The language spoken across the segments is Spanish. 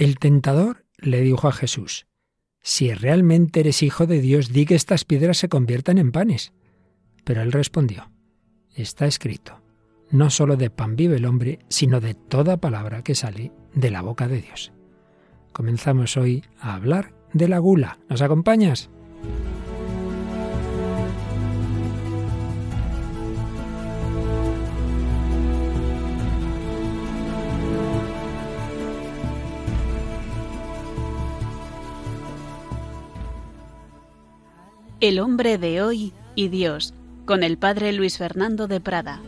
El tentador le dijo a Jesús, Si realmente eres hijo de Dios, di que estas piedras se conviertan en panes. Pero él respondió, Está escrito, no solo de pan vive el hombre, sino de toda palabra que sale de la boca de Dios. Comenzamos hoy a hablar de la gula. ¿Nos acompañas? El hombre de hoy y Dios, con el padre Luis Fernando de Prada.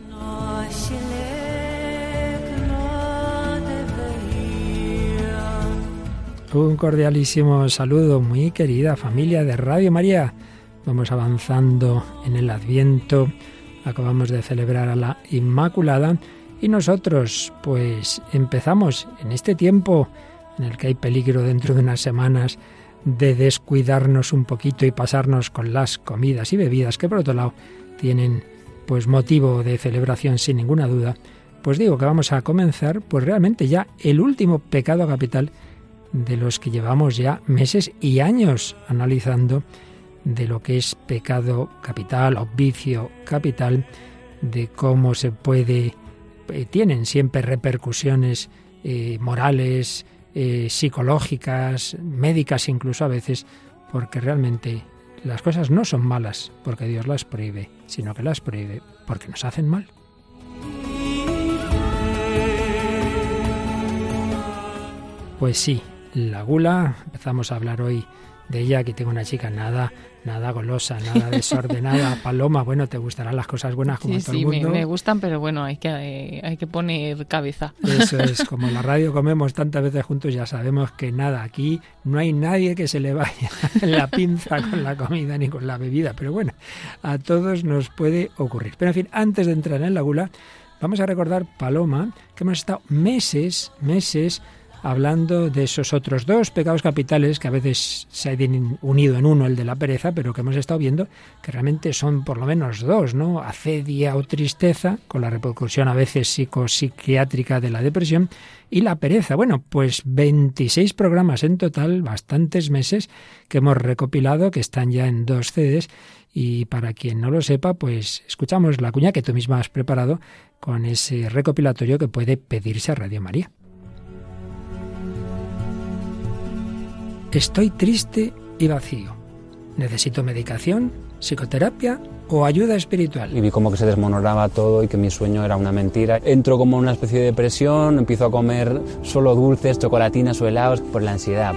Un cordialísimo saludo, muy querida familia de Radio María. Vamos avanzando en el Adviento. Acabamos de celebrar a la Inmaculada y nosotros pues empezamos en este tiempo en el que hay peligro dentro de unas semanas de descuidarnos un poquito y pasarnos con las comidas y bebidas que por otro lado tienen pues motivo de celebración sin ninguna duda, pues digo que vamos a comenzar pues realmente ya el último pecado capital de los que llevamos ya meses y años analizando de lo que es pecado capital o vicio capital, de cómo se puede, eh, tienen siempre repercusiones eh, morales, eh, psicológicas, médicas incluso a veces, porque realmente las cosas no son malas porque Dios las prohíbe, sino que las prohíbe porque nos hacen mal. Pues sí, la gula, empezamos a hablar hoy de ella, que tengo una chica nada, nada golosa, nada desordenada. Paloma, bueno, te gustarán las cosas buenas como todo el mundo. Sí, me, gustan, pero bueno, hay que, eh, hay que poner cabeza. Eso es, como en la radio comemos tantas veces juntos, ya sabemos que nada, aquí no hay nadie que se le vaya la pinza con la comida ni con la bebida, pero bueno, a todos nos puede ocurrir. Pero en fin, antes de entrar en la gula, vamos a recordar, Paloma, que hemos estado meses, meses, hablando de esos otros dos pecados capitales que a veces se han unido en uno, el de la pereza, pero que hemos estado viendo que realmente son por lo menos dos, ¿no? Acedia o tristeza, con la repercusión a veces psicopsiquiátrica de la depresión, y la pereza. Bueno, pues 26 programas en total, bastantes meses que hemos recopilado, que están ya en dos CDs, y para quien no lo sepa, pues escuchamos la cuña que tú misma has preparado con ese recopilatorio que puede pedirse a Radio María. Estoy triste y vacío. Necesito medicación, psicoterapia o ayuda espiritual. Y vi como que se desmonoraba todo y que mi sueño era una mentira. Entro como en una especie de depresión, empiezo a comer solo dulces, chocolatinas o helados por la ansiedad.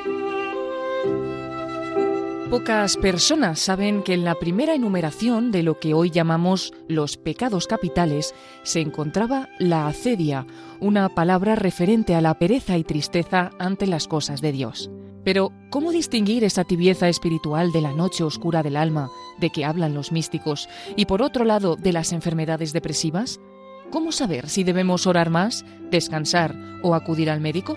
Pocas personas saben que en la primera enumeración de lo que hoy llamamos los pecados capitales se encontraba la acedia, una palabra referente a la pereza y tristeza ante las cosas de Dios. Pero, ¿cómo distinguir esa tibieza espiritual de la noche oscura del alma de que hablan los místicos y, por otro lado, de las enfermedades depresivas? ¿Cómo saber si debemos orar más, descansar o acudir al médico?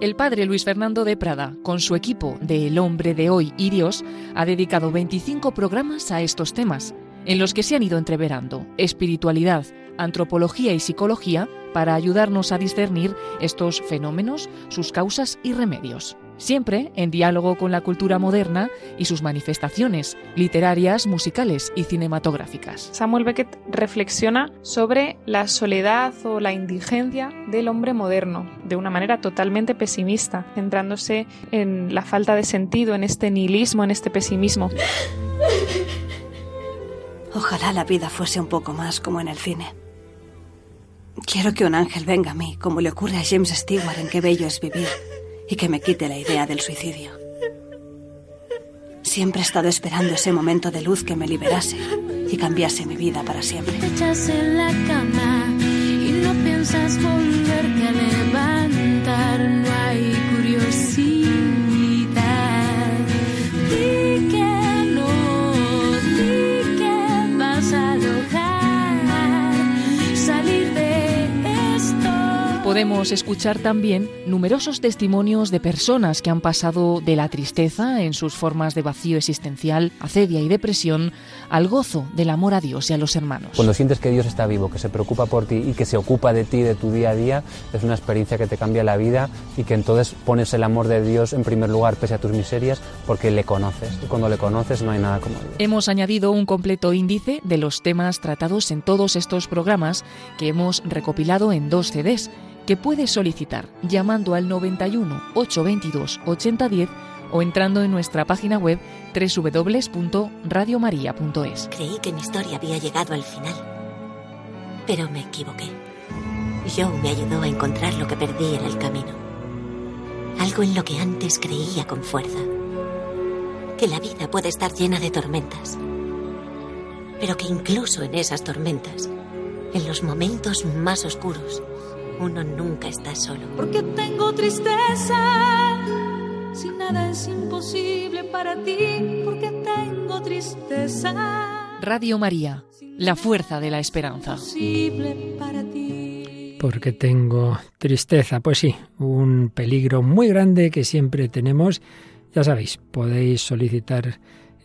El padre Luis Fernando de Prada, con su equipo de El hombre de hoy y Dios, ha dedicado 25 programas a estos temas, en los que se han ido entreverando espiritualidad, antropología y psicología para ayudarnos a discernir estos fenómenos, sus causas y remedios. Siempre en diálogo con la cultura moderna y sus manifestaciones literarias, musicales y cinematográficas. Samuel Beckett reflexiona sobre la soledad o la indigencia del hombre moderno de una manera totalmente pesimista, centrándose en la falta de sentido, en este nihilismo, en este pesimismo. Ojalá la vida fuese un poco más como en el cine. Quiero que un ángel venga a mí, como le ocurre a James Stewart en Qué bello es vivir, y que me quite la idea del suicidio. Siempre he estado esperando ese momento de luz que me liberase y cambiase mi vida para siempre. en la cama y no piensas Podemos escuchar también numerosos testimonios de personas que han pasado de la tristeza en sus formas de vacío existencial, acedia y depresión, al gozo del amor a Dios y a los hermanos. Cuando sientes que Dios está vivo, que se preocupa por ti y que se ocupa de ti, de tu día a día, es una experiencia que te cambia la vida y que entonces pones el amor de Dios en primer lugar pese a tus miserias porque le conoces. Y cuando le conoces no hay nada como Dios. Hemos añadido un completo índice de los temas tratados en todos estos programas que hemos recopilado en dos CDs que puedes solicitar llamando al 91 822 8010 o entrando en nuestra página web www.radiomaria.es. Creí que mi historia había llegado al final, pero me equivoqué. Joe me ayudó a encontrar lo que perdí en el camino. Algo en lo que antes creía con fuerza. Que la vida puede estar llena de tormentas. Pero que incluso en esas tormentas, en los momentos más oscuros, uno nunca está solo. Porque tengo tristeza, si nada es imposible para ti, porque tengo tristeza. Radio María, la fuerza de la esperanza. Imposible para ti. Porque tengo tristeza. Pues sí, un peligro muy grande que siempre tenemos. Ya sabéis, podéis solicitar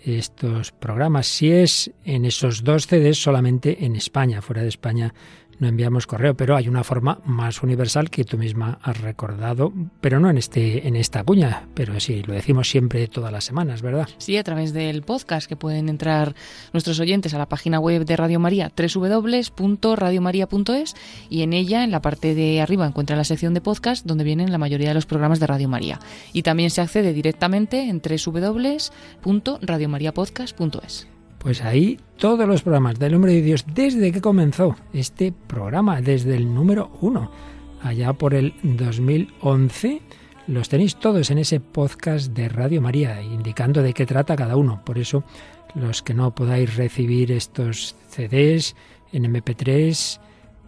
estos programas si es en esos dos CDs solamente en España, fuera de España no enviamos correo, pero hay una forma más universal que tú misma has recordado, pero no en este en esta cuña, pero sí lo decimos siempre todas las semanas, ¿verdad? Sí, a través del podcast que pueden entrar nuestros oyentes a la página web de Radio María www.radiomaria.es y en ella en la parte de arriba encuentra la sección de podcast donde vienen la mayoría de los programas de Radio María y también se accede directamente en www.radiomariapodcast.es. Pues ahí todos los programas del Hombre de Dios desde que comenzó este programa, desde el número uno, allá por el 2011, los tenéis todos en ese podcast de Radio María, indicando de qué trata cada uno. Por eso, los que no podáis recibir estos CDs en MP3,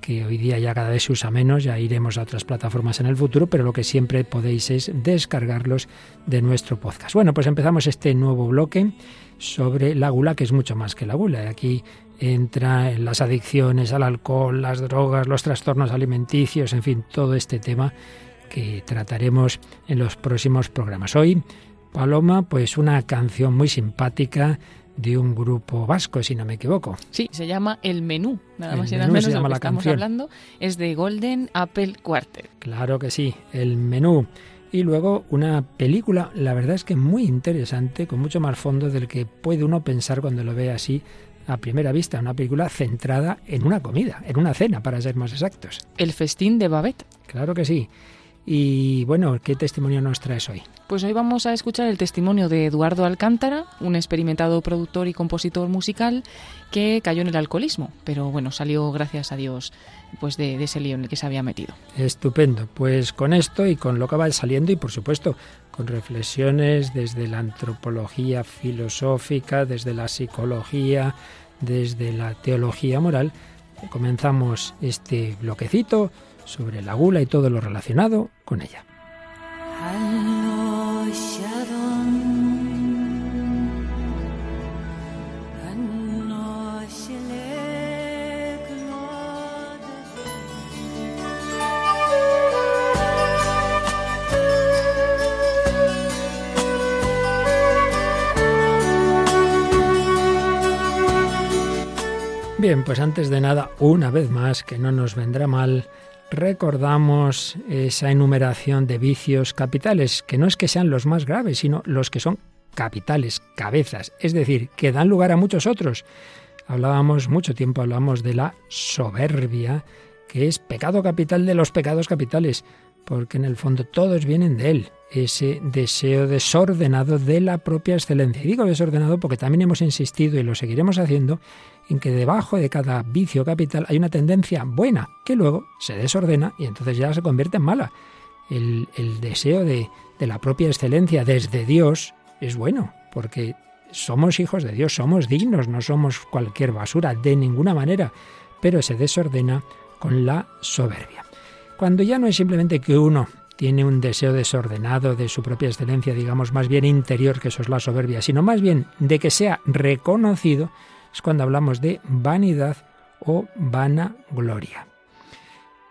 que hoy día ya cada vez se usa menos, ya iremos a otras plataformas en el futuro, pero lo que siempre podéis es descargarlos de nuestro podcast. Bueno, pues empezamos este nuevo bloque sobre la gula, que es mucho más que la gula. Aquí entra en las adicciones al alcohol, las drogas, los trastornos alimenticios, en fin, todo este tema que trataremos en los próximos programas. Hoy, Paloma, pues una canción muy simpática de un grupo vasco, si no me equivoco. Sí, se llama El Menú, nada El más y nada Menú menos se de lo que la estamos canción. hablando es de Golden Apple Quartet. Claro que sí, el menú. Y luego una película, la verdad es que muy interesante, con mucho más fondo del que puede uno pensar cuando lo ve así a primera vista. Una película centrada en una comida, en una cena, para ser más exactos. El festín de Babette. Claro que sí. Y bueno, ¿qué testimonio nos traes hoy? Pues hoy vamos a escuchar el testimonio de Eduardo Alcántara, un experimentado productor y compositor musical que cayó en el alcoholismo, pero bueno, salió gracias a Dios pues de, de ese lío en el que se había metido. Estupendo. Pues con esto y con lo que va saliendo y por supuesto con reflexiones desde la antropología filosófica, desde la psicología, desde la teología moral, comenzamos este bloquecito sobre la gula y todo lo relacionado con ella. Bien, pues antes de nada, una vez más, que no nos vendrá mal, recordamos esa enumeración de vicios capitales, que no es que sean los más graves, sino los que son capitales, cabezas, es decir, que dan lugar a muchos otros. Hablábamos mucho tiempo, hablamos de la soberbia, que es pecado capital de los pecados capitales, porque en el fondo todos vienen de él, ese deseo desordenado de la propia excelencia. Y digo desordenado porque también hemos insistido y lo seguiremos haciendo en que debajo de cada vicio capital hay una tendencia buena que luego se desordena y entonces ya se convierte en mala. El, deseo de, de la propia excelencia desde Dios es bueno, porque somos hijos de Dios, somos dignos, no somos cualquier basura, de ninguna manera, pero se desordena con la soberbia. Cuando ya no es simplemente que uno tiene un deseo desordenado de su propia excelencia, digamos más bien interior, que eso es la soberbia, sino más bien de que sea reconocido, es cuando hablamos de vanidad o vanagloria.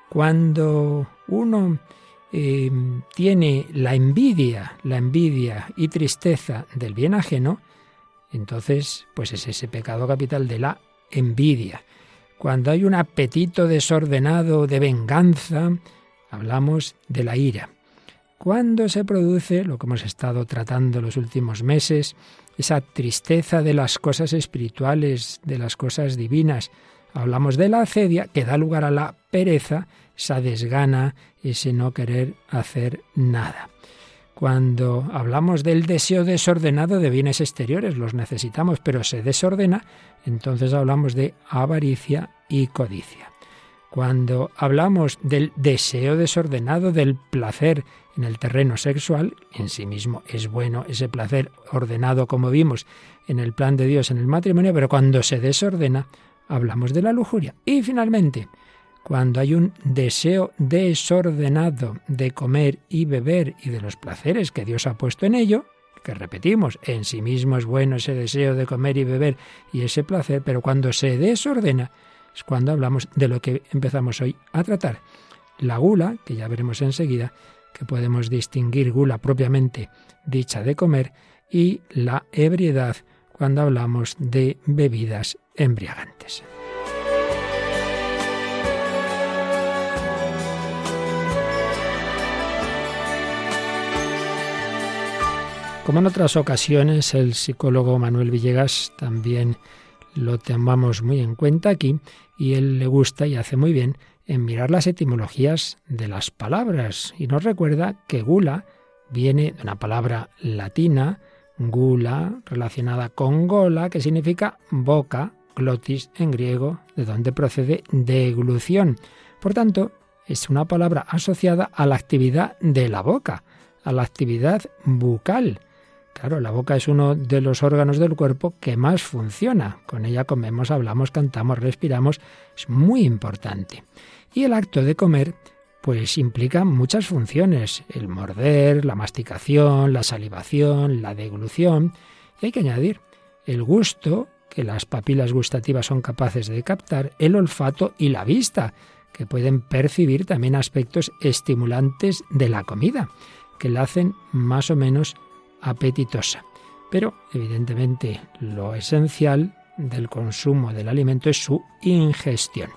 Cuando uno eh, tiene la envidia, la envidia y tristeza del bien ajeno, entonces pues es ese pecado capital de la envidia. Cuando hay un apetito desordenado de venganza, hablamos de la ira. Cuando se produce, lo que hemos estado tratando los últimos meses, esa tristeza de las cosas espirituales, de las cosas divinas, hablamos de la acedia, que da lugar a la pereza, esa desgana, ese no querer hacer nada. Cuando hablamos del deseo desordenado de bienes exteriores, los necesitamos, pero se desordena, entonces hablamos de avaricia y codicia. Cuando hablamos del deseo desordenado del placer en el terreno sexual, en sí mismo es bueno ese placer ordenado como vimos en el plan de Dios en el matrimonio, pero cuando se desordena, hablamos de la lujuria. Y finalmente, cuando hay un deseo desordenado de comer y beber y de los placeres que Dios ha puesto en ello, que repetimos, en sí mismo es bueno ese deseo de comer y beber y ese placer, pero cuando se desordena es cuando hablamos de lo que empezamos hoy a tratar. La gula, que ya veremos enseguida, que podemos distinguir gula propiamente dicha de comer, y la ebriedad, cuando hablamos de bebidas embriagantes. Como en otras ocasiones, el psicólogo Manuel Villegas también lo tomamos muy en cuenta aquí y él le gusta y hace muy bien en mirar las etimologías de las palabras y nos recuerda que gula viene de una palabra latina, gula, relacionada con gola, que significa boca, glotis en griego, de donde procede deglución. Por tanto, es una palabra asociada a la actividad de la boca, a la actividad bucal. Claro, la boca es uno de los órganos del cuerpo que más funciona. Con ella comemos, hablamos, cantamos, respiramos. Es muy importante. Y el acto de comer, pues implica muchas funciones. El morder, la masticación, la salivación, la deglución. Y hay que añadir el gusto, que las papilas gustativas son capaces de captar, el olfato y la vista, que pueden percibir también aspectos estimulantes de la comida, que la hacen más o menos apetitosa. Pero, evidentemente, lo esencial del consumo del alimento es su ingestión.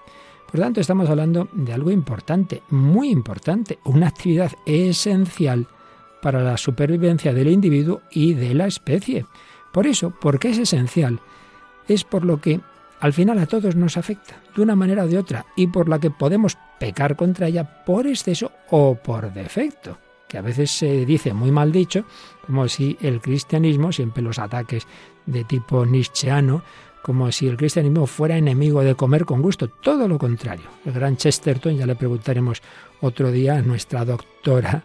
Por tanto, estamos hablando de algo importante, muy importante, una actividad esencial para la supervivencia del individuo y de la especie. Por eso, porque es esencial, es por lo que al final a todos nos afecta, de una manera o de otra, y por la que podemos pecar contra ella por exceso o por defecto que a veces se dice muy mal dicho, como si el cristianismo, siempre los ataques de tipo nietzscheano, como si el cristianismo fuera enemigo de comer con gusto, todo lo contrario. El gran Chesterton, ya le preguntaremos otro día a nuestra doctora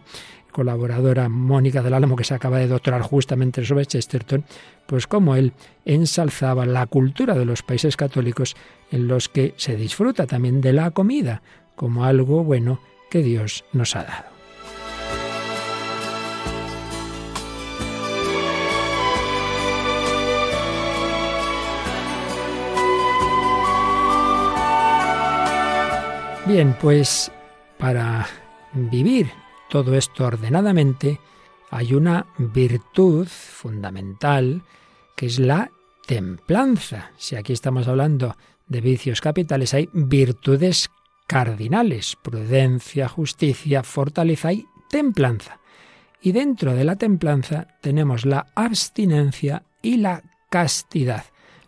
colaboradora Mónica del Álamo, que se acaba de doctorar justamente sobre Chesterton, pues como él ensalzaba la cultura de los países católicos en los que se disfruta también de la comida como algo bueno que Dios nos ha dado. Bien, pues para vivir todo esto ordenadamente hay una virtud fundamental que es la templanza. Si aquí estamos hablando de vicios capitales, hay virtudes cardinales, prudencia, justicia, fortaleza y templanza. Y dentro de la templanza tenemos la abstinencia y la castidad.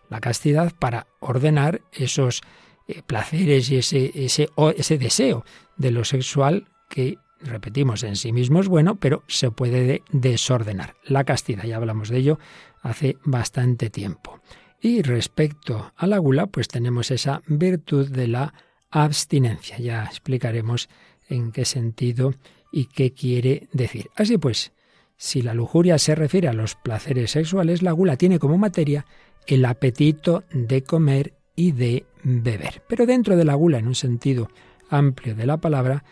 La castidad para ordenar esos eh, placeres y ese, ese, ese deseo de lo sexual que, repetimos, en sí mismo es bueno, pero se puede desordenar. La castidad, ya hablamos de ello hace bastante tiempo. Y respecto a la gula, pues tenemos esa virtud de la abstinencia. Ya explicaremos en qué sentido y qué quiere decir. Así pues, si la lujuria se refiere a los placeres sexuales, la gula tiene como materia el apetito de comer y de beber. Pero dentro de la gula, en un sentido amplio de la palabra,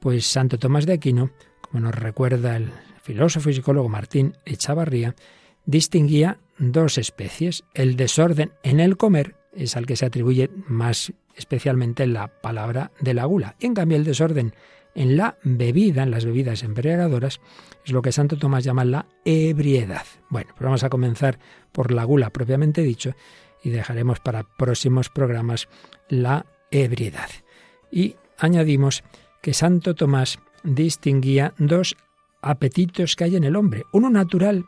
pues Santo Tomás de Aquino, como nos recuerda el filósofo y psicólogo Martín Echavarría, distinguía dos especies. El desorden en el comer es al que se atribuye más especialmente la palabra de la gula. Y en cambio el desorden en la bebida, en las bebidas embriagadoras, es lo que Santo Tomás llama la ebriedad. Bueno, pues vamos a comenzar por la gula propiamente dicho y dejaremos para próximos programas la ebriedad. Y añadimos que Santo Tomás distinguía dos apetitos que hay en el hombre, uno natural,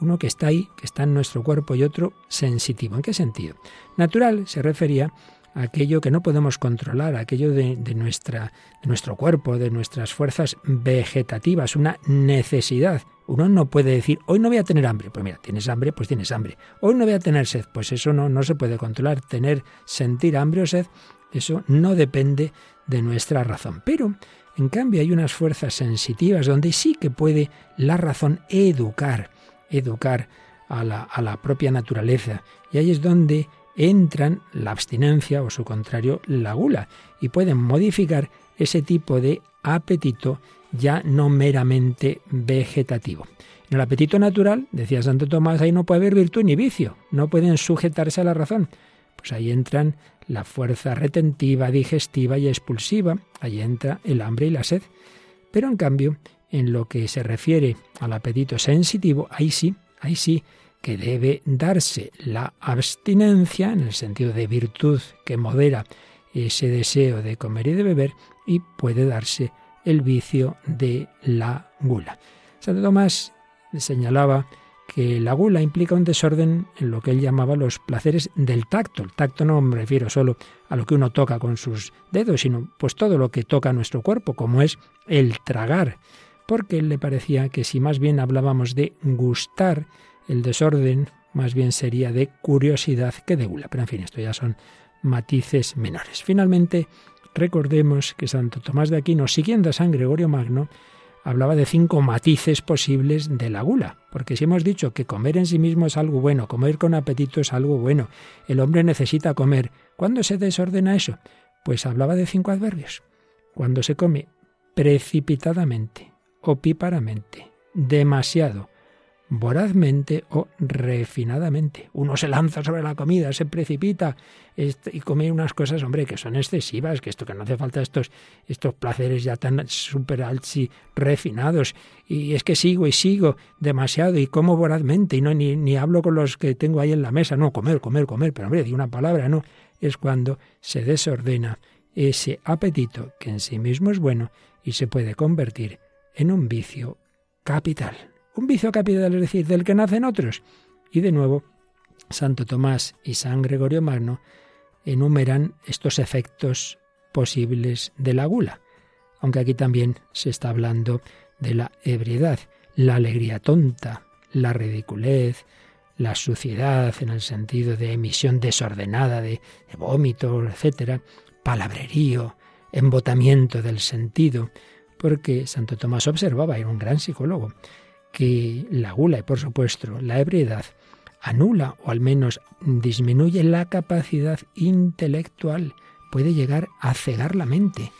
uno que está ahí, que está en nuestro cuerpo, y otro sensitivo. ¿En qué sentido? Natural se refería a aquello que no podemos controlar, aquello de, nuestra, de nuestro cuerpo, de nuestras fuerzas vegetativas, una necesidad. Uno no puede decir, hoy no voy a tener hambre. Pues mira, tienes hambre, pues tienes hambre. Hoy no voy a tener sed. Pues eso no, no se puede controlar. Tener, sentir hambre o sed, eso no depende de nuestra razón. Pero en cambio, hay unas fuerzas sensitivas donde sí que puede la razón educar, educar a la, a la propia naturaleza. Y ahí es donde entran la abstinencia o su contrario, la gula, y pueden modificar ese tipo de apetito ya no meramente vegetativo. En el apetito natural, decía Santo Tomás, ahí no puede haber virtud ni vicio, no pueden sujetarse a la razón. Pues ahí entran la fuerza retentiva, digestiva y expulsiva, ahí entra el hambre y la sed. Pero en cambio, en lo que se refiere al apetito sensitivo, ahí sí, ahí sí que debe darse la abstinencia, en el sentido de virtud que modera ese deseo de comer y de beber, y puede darse el vicio de la gula. Santo Tomás señalaba que la gula implica un desorden en lo que él llamaba los placeres del tacto. El tacto no me refiero solo a lo que uno toca con sus dedos, sino pues todo lo que toca nuestro cuerpo, como es el tragar, porque él le parecía que si más bien hablábamos de gustar, el desorden más bien sería de curiosidad que de gula. Pero en fin, esto ya son matices menores. Finalmente, recordemos que Santo Tomás de Aquino, siguiendo a San Gregorio Magno, hablaba de cinco matices posibles de la gula. Porque si hemos dicho que comer en sí mismo es algo bueno, comer con apetito es algo bueno, el hombre necesita comer, ¿cuándo se desordena eso? Pues hablaba de cinco adverbios. Cuando se come precipitadamente, opíparamente, demasiado, vorazmente o refinadamente. Uno se lanza sobre la comida, se precipita y come unas cosas, hombre, que son excesivas, que esto que no hace falta estos, estos placeres ya tan super y refinados. Y es que sigo y sigo demasiado y como vorazmente y no ni, ni hablo con los que tengo ahí en la mesa. No, comer, comer, comer, pero hombre, di una palabra, no. Es cuando se desordena ese apetito que en sí mismo es bueno y se puede convertir en un vicio capital un vicio capital, es decir, del que nacen otros. Y de nuevo, Santo Tomás y San Gregorio Magno enumeran estos efectos posibles de la gula, aunque aquí también se está hablando de la ebriedad, la alegría tonta, la ridiculez, la suciedad en el sentido de emisión desordenada de, de vómito, etcétera, palabrerío, embotamiento del sentido, porque Santo Tomás observaba, era un gran psicólogo, que la gula y por supuesto la ebriedad anula o al menos disminuye la capacidad intelectual, puede llegar a cegar la mente.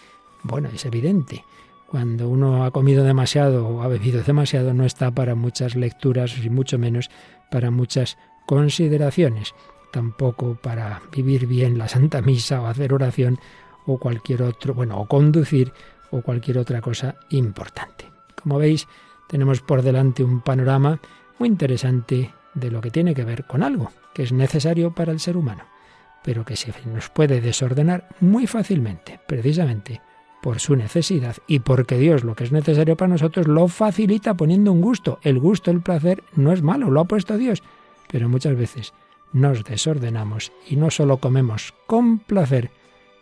Bueno, es evidente. Cuando uno ha comido demasiado o ha bebido demasiado no está para muchas lecturas y mucho menos para muchas consideraciones, tampoco para vivir bien la Santa Misa o hacer oración o cualquier otro, bueno, o conducir o cualquier otra cosa importante. Como veis, tenemos por delante un panorama muy interesante de lo que tiene que ver con algo que es necesario para el ser humano, pero que se nos puede desordenar muy fácilmente, precisamente por su necesidad y porque Dios lo que es necesario para nosotros lo facilita poniendo un gusto. El gusto, el placer no es malo, lo ha puesto Dios, pero muchas veces nos desordenamos y no solo comemos con placer,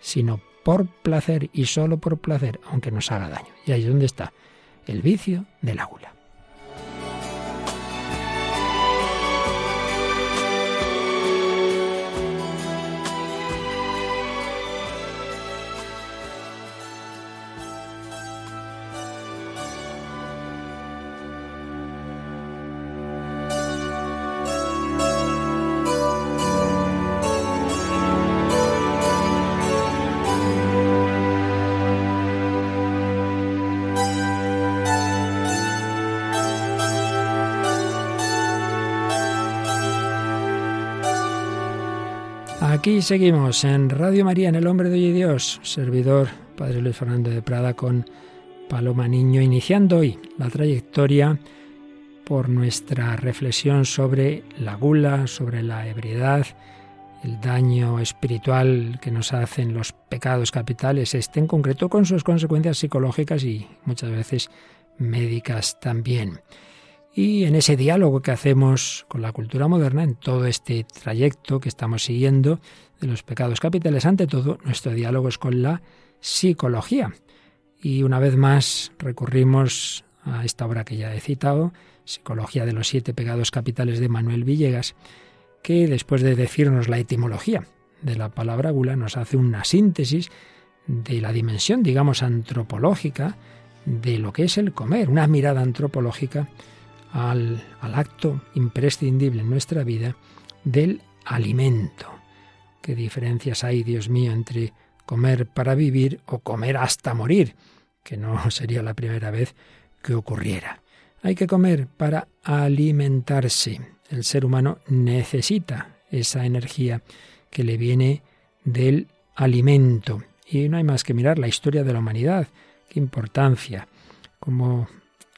sino por placer y solo por placer, aunque nos haga daño. Y ahí es donde está el vicio del aula. Seguimos en Radio María, en El Hombre de Hoy Dios, servidor Padre Luis Fernando de Prada, con Paloma Niño, iniciando hoy la trayectoria por nuestra reflexión sobre la gula, sobre la ebriedad, el daño espiritual que nos hacen los pecados capitales, este en concreto con sus consecuencias psicológicas y muchas veces médicas también. Y en ese diálogo que hacemos con la cultura moderna, en todo este trayecto que estamos siguiendo de los pecados capitales, ante todo, nuestro diálogo es con la psicología. Y una vez más recurrimos a esta obra que ya he citado, Psicología de los siete pecados capitales de Manuel Villegas, que después de decirnos la etimología de la palabra gula, nos hace una síntesis de la dimensión, digamos, antropológica de lo que es el comer, una mirada antropológica al, al acto imprescindible en nuestra vida del alimento. ¿Qué diferencias hay, Dios mío, entre comer para vivir o comer hasta morir? Que no sería la primera vez que ocurriera. Hay que comer para alimentarse. El ser humano necesita esa energía que le viene del alimento. Y no hay más que mirar la historia de la humanidad. Qué importancia. Cómo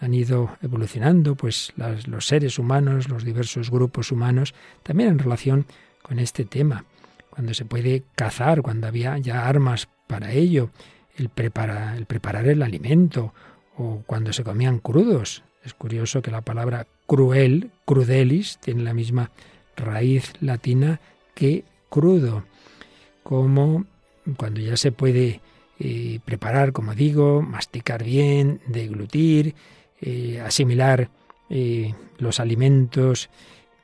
han ido evolucionando pues los seres humanos, los diversos grupos humanos, también en relación con este tema. Cuando se puede cazar, cuando había ya armas para ello, el, el preparar el alimento, o cuando se comían crudos. Es curioso que la palabra cruel, crudelis, tiene la misma raíz latina que crudo, como cuando ya se puede eh, preparar, como digo, masticar bien, deglutir, eh, asimilar eh, los alimentos,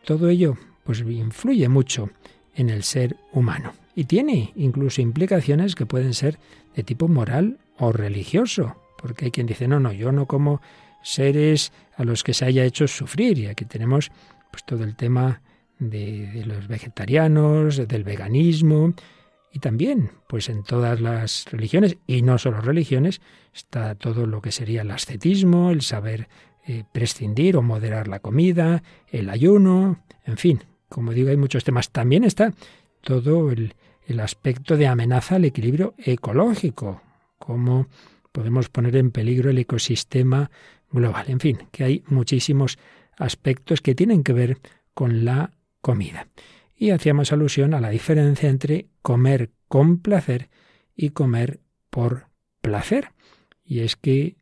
todo ello pues influye mucho en el ser humano y tiene incluso implicaciones que pueden ser de tipo moral o religioso, porque hay quien dice, no, no, yo no como seres a los que se haya hecho sufrir. Y aquí tenemos pues todo el tema de, de, los vegetarianos, del veganismo, y también, pues en todas las religiones, y no solo religiones, está todo lo que sería el ascetismo, el saber eh, prescindir o moderar la comida, el ayuno, en fin, como digo, hay muchos temas. También está todo el, el aspecto de amenaza al equilibrio ecológico, cómo podemos poner en peligro el ecosistema global. En fin, que hay muchísimos aspectos que tienen que ver con la comida. Y hacíamos alusión a la diferencia entre comer con placer y comer por placer. Y es que,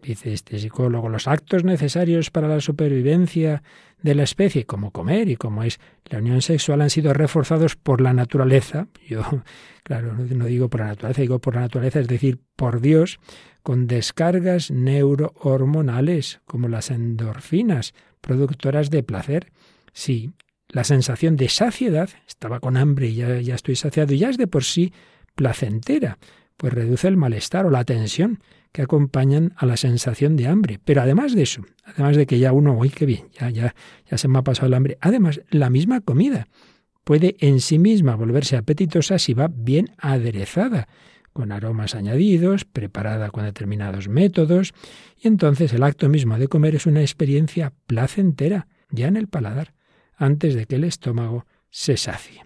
dice este psicólogo, los actos necesarios para la supervivencia de la especie, como comer y como es la unión sexual, han sido reforzados por la naturaleza. Yo, claro, no digo por la naturaleza, digo por la naturaleza, es decir, por Dios, con descargas neurohormonales, como las endorfinas, productoras de placer. Sí, la sensación de saciedad, estaba con hambre y ya, estoy saciado, y ya es de por sí placentera, pues reduce el malestar o la tensión que acompañan a la sensación de hambre. Pero además de eso, además de que ya uno, uy, qué bien, ya, ya, ya se me ha pasado el hambre, además, la misma comida puede en sí misma volverse apetitosa si va bien aderezada, con aromas añadidos, preparada con determinados métodos, y entonces el acto mismo de comer es una experiencia placentera, ya en el paladar, antes de que el estómago se sacie.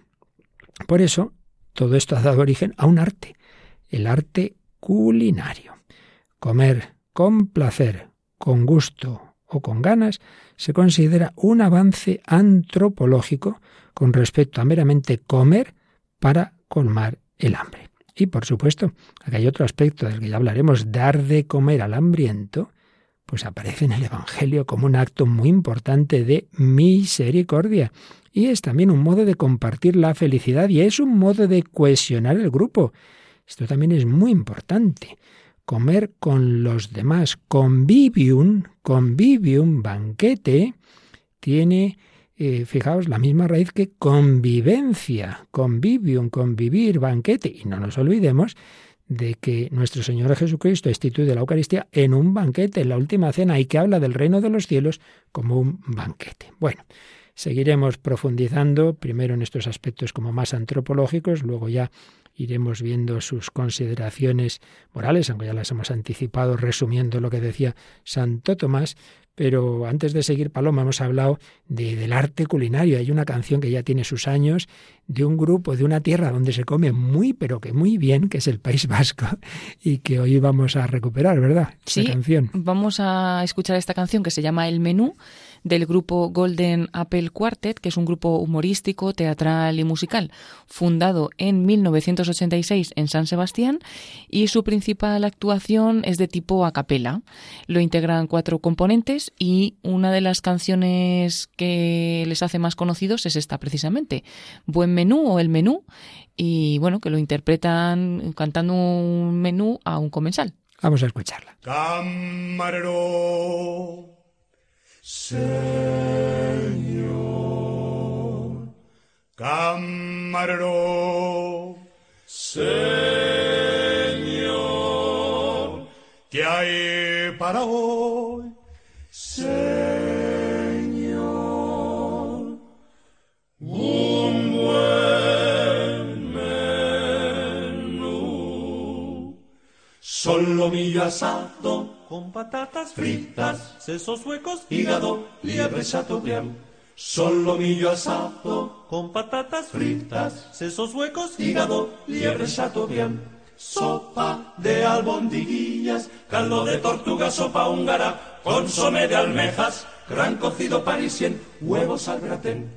Por eso, todo esto ha dado origen a un arte, el arte culinario. Comer con placer, con gusto o con ganas se considera un avance antropológico con respecto a meramente comer para colmar el hambre. Y por supuesto, aquí hay otro aspecto del que ya hablaremos, dar de comer al hambriento, pues aparece en el Evangelio como un acto muy importante de misericordia. Y es también un modo de compartir la felicidad y es un modo de cohesionar el grupo. Esto también es muy importante comer con los demás. Convivium, convivium, banquete, tiene, eh, fijaos, la misma raíz que convivencia, convivium, convivir, banquete. Y no nos olvidemos de que nuestro Señor Jesucristo instituye la Eucaristía en un banquete, en la última cena, y que habla del reino de los cielos como un banquete. Bueno, seguiremos profundizando primero en estos aspectos como más antropológicos, luego ya iremos viendo sus consideraciones morales, aunque ya las hemos anticipado resumiendo lo que decía Santo Tomás, pero antes de seguir, Paloma, hemos hablado de, del arte culinario. Hay una canción que ya tiene sus años de un grupo de una tierra donde se come muy, pero que muy bien, que es el País Vasco, y que hoy vamos a recuperar, ¿verdad? Sí, canción. vamos a escuchar esta canción que se llama El Menú del grupo Golden Apple Quartet, que es un grupo humorístico, teatral y musical, fundado en 1986 en San Sebastián y su principal actuación es de tipo a capela. Lo integran cuatro componentes y una de las canciones que les hace más conocidos es esta precisamente, Buen Menú o El Menú, y bueno, que lo interpretan cantando un menú a un comensal. Vamos a escucharla. Camarero Señor, camarero, Señor, ¿qué hay para hoy? Señor, un buen menú, solo mi asado con patatas fritas, sesos huecos, hígado, liebre chateaubriand. Solomillo asado con patatas fritas, sesos huecos, hígado, liebre chateaubriand. Sopa de albondiguillas, caldo de tortuga, sopa húngara, consomé de almejas, gran cocido parisien, huevos al gratén.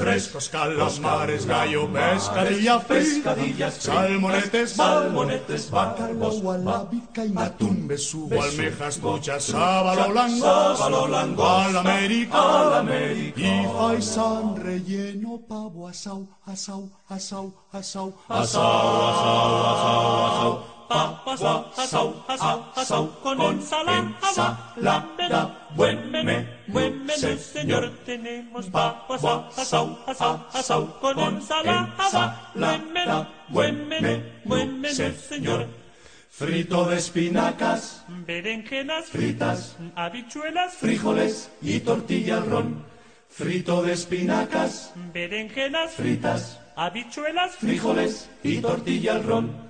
Frescos calamares, gallo, pescadilla, pescadillas, salmonetes, salmonetes, bacalao, alábica y atún, besugo, almejas, pochas, sábalo, lango, sábalo, lango, al América, al América, y faisán relleno, pavo, asau, asau, asau, asau, asau, asau, asau, asau, papas, asau, asau, asau, con ensalada, buen menú, buen menú, señor, tenemos papas, asau, asau, asau, con ensalada, buen menú, buen menú, buen menú, señor. Frito de espinacas, berenjenas fritas, habichuelas, frijoles y tortilla al ron. Frito de espinacas, berenjenas fritas, habichuelas, frijoles y tortilla al ron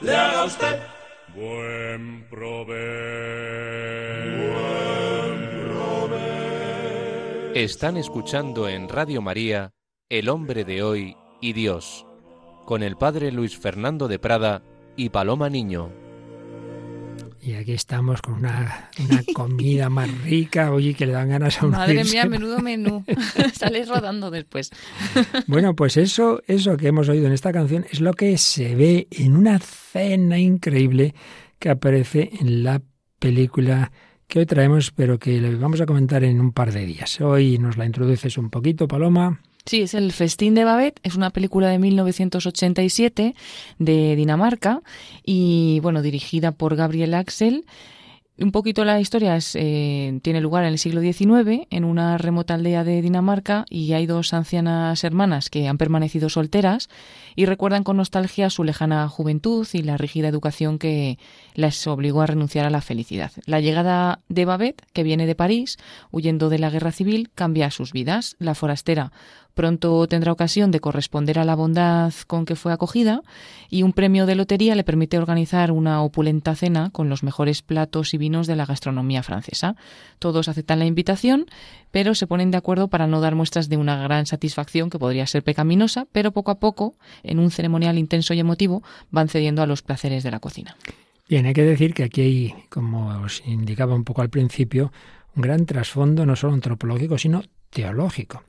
le haga usted. Buen provecho. Buen provecho. Están escuchando en Radio María El hombre de hoy y Dios, con el padre Luis Fernando de Prada y Paloma Niño. Y aquí estamos con una, una comida más rica, oye, que le dan ganas a una Madre mía, menudo menú. Sales rodando después. bueno, pues eso, eso que hemos oído en esta canción es lo que se ve en una cena increíble que aparece en la película que hoy traemos, pero que le vamos a comentar en un par de días. Hoy nos la introduces un poquito, Paloma. Sí, es El Festín de Babette, es una película de 1987 de Dinamarca y bueno, dirigida por Gabriel Axel. Un poquito la historia eh, tiene lugar en el siglo XIX, en una remota aldea de Dinamarca, y hay dos ancianas hermanas que han permanecido solteras y recuerdan con nostalgia su lejana juventud y la rígida educación que las obligó a renunciar a la felicidad. La llegada de Babette, que viene de París, huyendo de la guerra civil, cambia sus vidas. La forastera Pronto tendrá ocasión de corresponder a la bondad con que fue acogida y un premio de lotería le permite organizar una opulenta cena con los mejores platos y vinos de la gastronomía francesa. Todos aceptan la invitación, pero se ponen de acuerdo para no dar muestras de una gran satisfacción que podría ser pecaminosa, pero poco a poco, en un ceremonial intenso y emotivo, van cediendo a los placeres de la cocina. Bien, hay que decir que aquí hay, como os indicaba un poco al principio, un gran trasfondo no solo antropológico, sino teológico.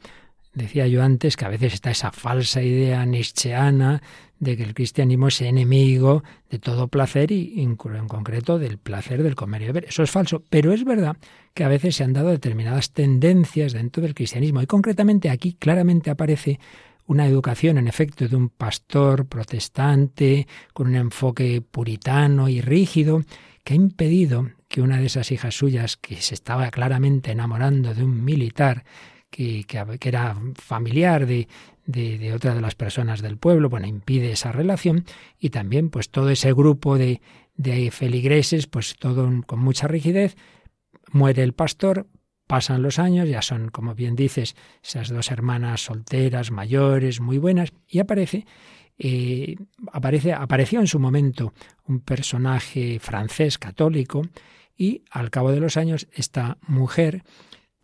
Decía yo antes que a veces está esa falsa idea nietzscheana de que el cristianismo es enemigo de todo placer y en concreto del placer del comer y beber. Eso es falso, pero es verdad que a veces se han dado determinadas tendencias dentro del cristianismo y concretamente aquí claramente aparece una educación, en efecto, de un pastor protestante con un enfoque puritano y rígido que ha impedido que una de esas hijas suyas, que se estaba claramente enamorando de un militar, que, era familiar de, otra de las personas del pueblo, bueno, impide esa relación. Y también pues todo ese grupo de, de feligreses, pues todo con mucha rigidez, muere el pastor, pasan los años, ya son, como bien dices, esas dos hermanas solteras, mayores, muy buenas, y aparece, eh, aparece, apareció en su momento un personaje francés católico, y al cabo de los años esta mujer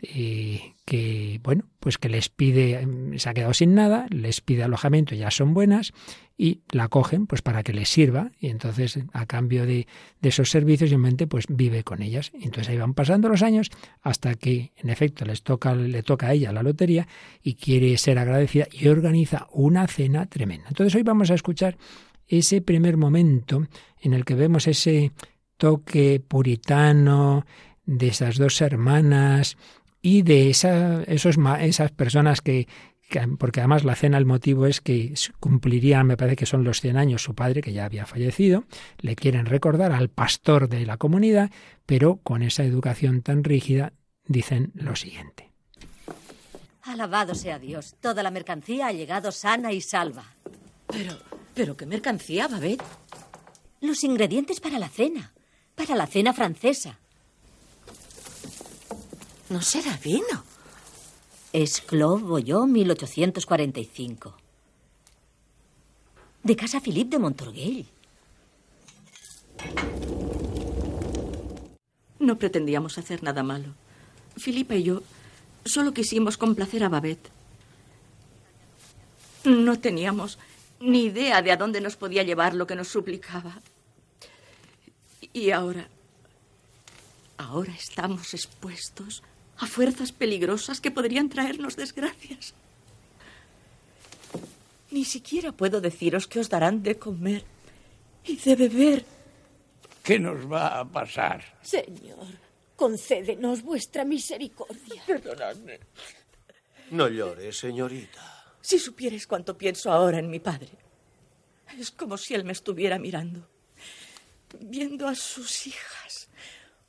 eh, que, bueno, pues que les pide, mm, se ha quedado sin nada, les pide alojamiento, ya son buenas, y la cogen pues para que les sirva, y entonces a cambio de, de esos servicios, simplemente pues vive con ellas. Entonces ahí van pasando los años hasta que en efecto les toca, le toca a ella la lotería y quiere ser agradecida y organiza una cena tremenda. Entonces hoy vamos a escuchar ese primer momento en el que vemos ese toque puritano de esas dos hermanas, y de esa, esos, esas personas que, porque además la cena, el motivo es que cumpliría, me parece que son los 100 años su padre, que ya había fallecido, le quieren recordar al pastor de la comunidad, pero con esa educación tan rígida dicen lo siguiente. Alabado sea Dios, toda la mercancía ha llegado sana y salva. Pero, pero ¿qué mercancía, Babette? Los ingredientes para la cena, para la cena francesa. No será vino. Es Clos Boyó 1845. De casa Philippe de Montorgueil. No pretendíamos hacer nada malo. Filipe y yo solo quisimos complacer a Babette. No teníamos ni idea de a dónde nos podía llevar lo que nos suplicaba. Y ahora, ahora estamos expuestos a fuerzas peligrosas que podrían traernos desgracias. Ni siquiera puedo deciros que os darán de comer y de beber. ¿Qué nos va a pasar? Señor, concédenos vuestra misericordia. Perdonadme. No llores, señorita. Si supierais cuánto pienso ahora en mi padre. Es como si él me estuviera mirando, viendo a sus hijas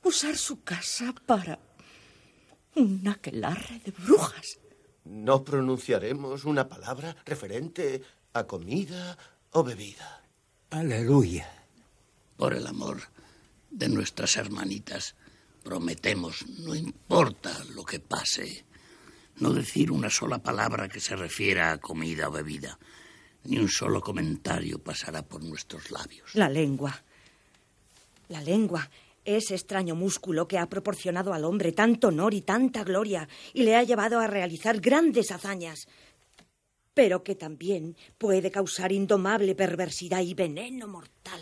usar su casa para un aquelarre de brujas. No pronunciaremos una palabra referente a comida o bebida. Aleluya. Por el amor de nuestras hermanitas, prometemos, no importa lo que pase, no decir una sola palabra que se refiera a comida o bebida. Ni un solo comentario pasará por nuestros labios. La lengua. La lengua ese extraño músculo que ha proporcionado al hombre tanto honor y tanta gloria y le ha llevado a realizar grandes hazañas, pero que también puede causar indomable perversidad y veneno mortal.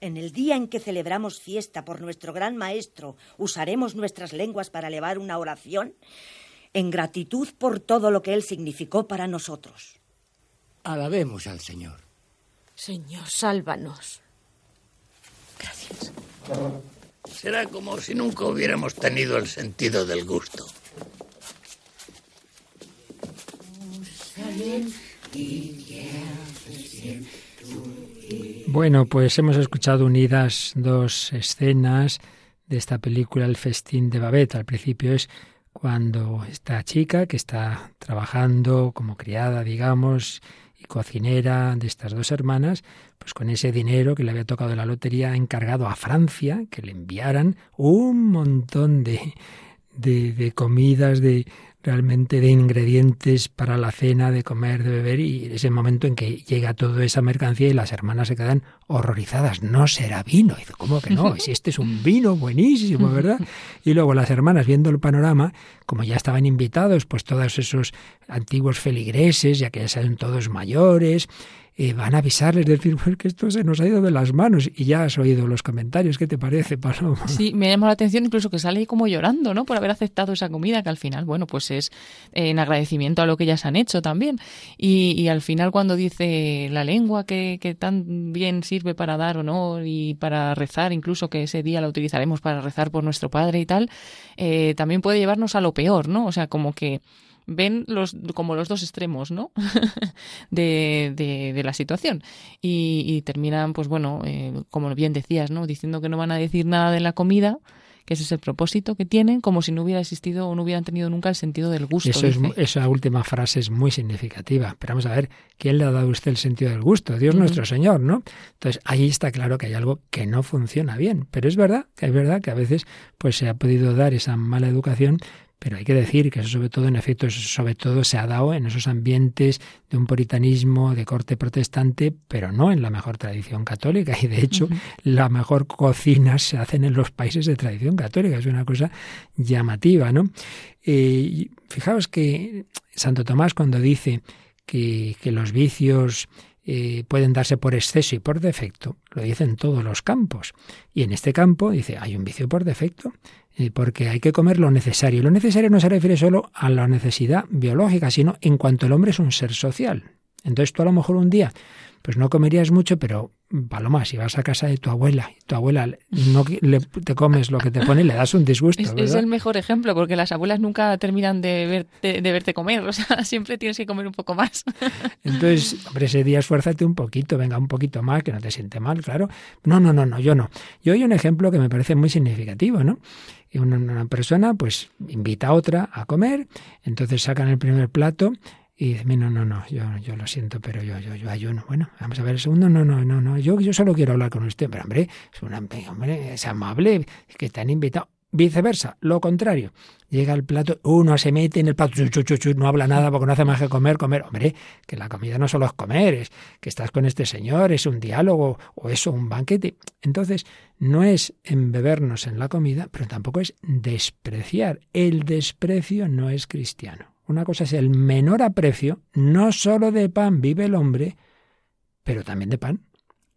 En el día en que celebramos fiesta por nuestro gran maestro, usaremos nuestras lenguas para elevar una oración en gratitud por todo lo que él significó para nosotros. Alabemos al Señor. Señor, sálvanos. Gracias. Será como si nunca hubiéramos tenido el sentido del gusto. Bueno, pues hemos escuchado unidas dos escenas de esta película El festín de Babette. Al principio es cuando esta chica que está trabajando como criada, digamos, y cocinera de estas dos hermanas, pues con ese dinero que le había tocado la lotería, ha encargado a Francia que le enviaran un montón de, de comidas, de, realmente de ingredientes para la cena, de comer, de beber, y ese momento en que llega toda esa mercancía y las hermanas se quedan horrorizadas. No será vino. Y ¿cómo que no? Si este es un vino buenísimo, ¿verdad? Y luego las hermanas, viendo el panorama, como ya estaban invitados, pues todos esos antiguos feligreses, ya que ya son todos mayores, eh, van a avisarles, decir, pues que esto se nos ha ido de las manos. Y ya has oído los comentarios, ¿qué te parece, Paloma? Sí, me llama la atención incluso que sale como llorando, ¿no? Por haber aceptado esa comida, que al final, bueno, pues es en agradecimiento a lo que ellas han hecho también. Y, al final cuando dice la lengua que, que tan bien sirve para dar honor y para rezar, incluso que ese día la utilizaremos para rezar por nuestro Padre y tal, eh, también puede llevarnos a lo peor, ¿no? O sea, como que ven los como los dos extremos no de, de, la situación y, terminan pues bueno eh, como bien decías no diciendo que no van a decir nada de la comida que ese es el propósito que tienen, como si no hubiera existido o no hubieran tenido nunca el sentido del gusto. Eso es, esa última frase es muy significativa. Pero vamos a ver, ¿quién le ha dado a usted el sentido del gusto? Dios nuestro Señor, ¿no? Entonces ahí está claro que hay algo que no funciona bien. Pero es verdad, que es verdad que a veces pues se ha podido dar esa mala educación pero hay que decir que eso sobre todo, en efecto, sobre todo se ha dado en esos ambientes de un puritanismo de corte protestante, pero no en la mejor tradición católica. Y de hecho, la mejor cocina se hacen en los países de tradición católica. Es una cosa llamativa, ¿no? Eh, fijaos que Santo Tomás cuando dice que, que los vicios eh, pueden darse por exceso y por defecto, lo dice en todos los campos. Y en este campo dice, hay un vicio por defecto, porque hay que comer lo necesario. Lo necesario no se refiere solo a la necesidad biológica, sino en cuanto el hombre es un ser social. Entonces tú a lo mejor un día pues no comerías mucho, pero Paloma, si vas a casa de tu abuela y tu abuela no le, te comes lo que te pone, le das un disgusto. Es, el mejor ejemplo, porque las abuelas nunca terminan de verte, de verte comer, o sea, siempre tienes que comer un poco más. Entonces, hombre, ese día esfuérzate un poquito, venga, un poquito más, que no te siente mal, claro. No, no, no, no, yo no. Yo hay un ejemplo que me parece muy significativo, ¿no? Una, una persona, pues, invita a otra a comer, entonces sacan el primer plato y dice, no, no, no, yo, yo lo siento, pero yo, yo, yo ayuno. Bueno, vamos a ver el segundo, no, no, no, no, yo, yo solo quiero hablar con usted. Pero hombre, es un hombre, es amable, que te han invitado. Viceversa, lo contrario. Llega el plato, uno se mete en el plato, no habla nada porque no hace más que comer, comer. Hombre, que la comida no solo es comer, es que estás con este señor, es un diálogo o eso, un banquete. Entonces, no es embebernos en la comida, pero tampoco es despreciar. El desprecio no es cristiano. Una cosa es el menor aprecio, no solo de pan vive el hombre, pero también de pan.